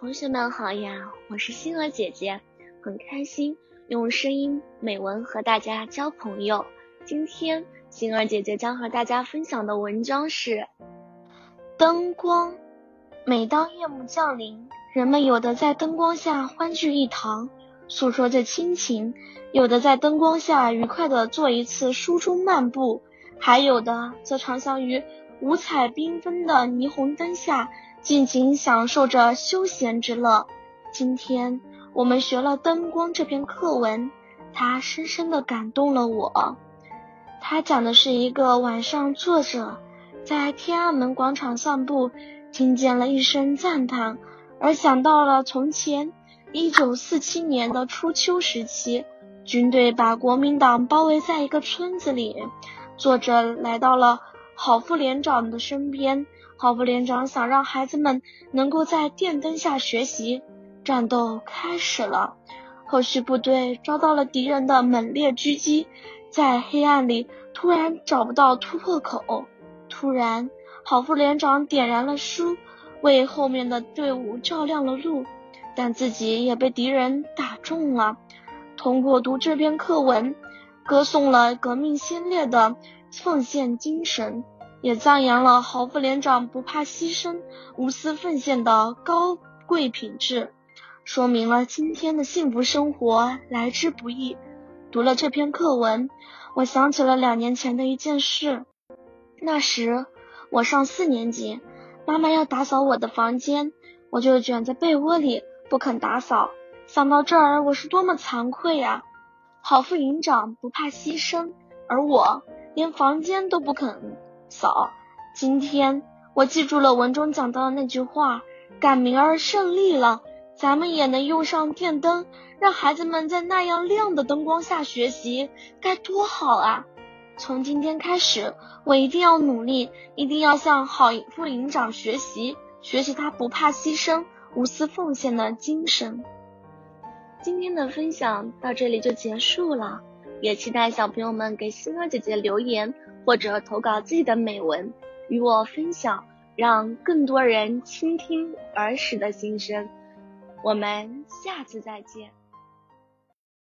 同学们好呀，我是星儿姐姐，很开心用声音美文和大家交朋友。今天星儿姐姐将和大家分享的文章是灯光。每当夜幕降临，人们有的在灯光下欢聚一堂，诉说着亲情；有的在灯光下愉快的做一次书中漫步，还有的则长相于五彩缤纷的霓虹灯下。尽情享受着休闲之乐。今天我们学了《灯光》这篇课文，它深深的感动了我。它讲的是一个晚上，作者在天安门广场散步，听见了一声赞叹，而想到了从前一九四七年的初秋时期，军队把国民党包围在一个村子里。作者来到了郝副连长的身边。郝副连长想让孩子们能够在电灯下学习。战斗开始了，后续部队遭到了敌人的猛烈狙击，在黑暗里突然找不到突破口。突然，郝副连长点燃了书，为后面的队伍照亮了路，但自己也被敌人打中了。通过读这篇课文，歌颂了革命先烈的奉献精神。也赞扬了郝副连长不怕牺牲、无私奉献的高贵品质，说明了今天的幸福生活来之不易。读了这篇课文，我想起了两年前的一件事。那时我上四年级，妈妈要打扫我的房间，我就卷在被窝里不肯打扫。想到这儿，我是多么惭愧呀！郝副营长不怕牺牲，而我连房间都不肯。嫂，今天我记住了文中讲到的那句话，赶明儿胜利了，咱们也能用上电灯，让孩子们在那样亮的灯光下学习，该多好啊！从今天开始，我一定要努力，一定要向郝副营长学习，学习他不怕牺牲、无私奉献的精神。今天的分享到这里就结束了。也期待小朋友们给星儿姐姐留言，或者投稿自己的美文与我分享，让更多人倾听儿时的心声。我们下次再见。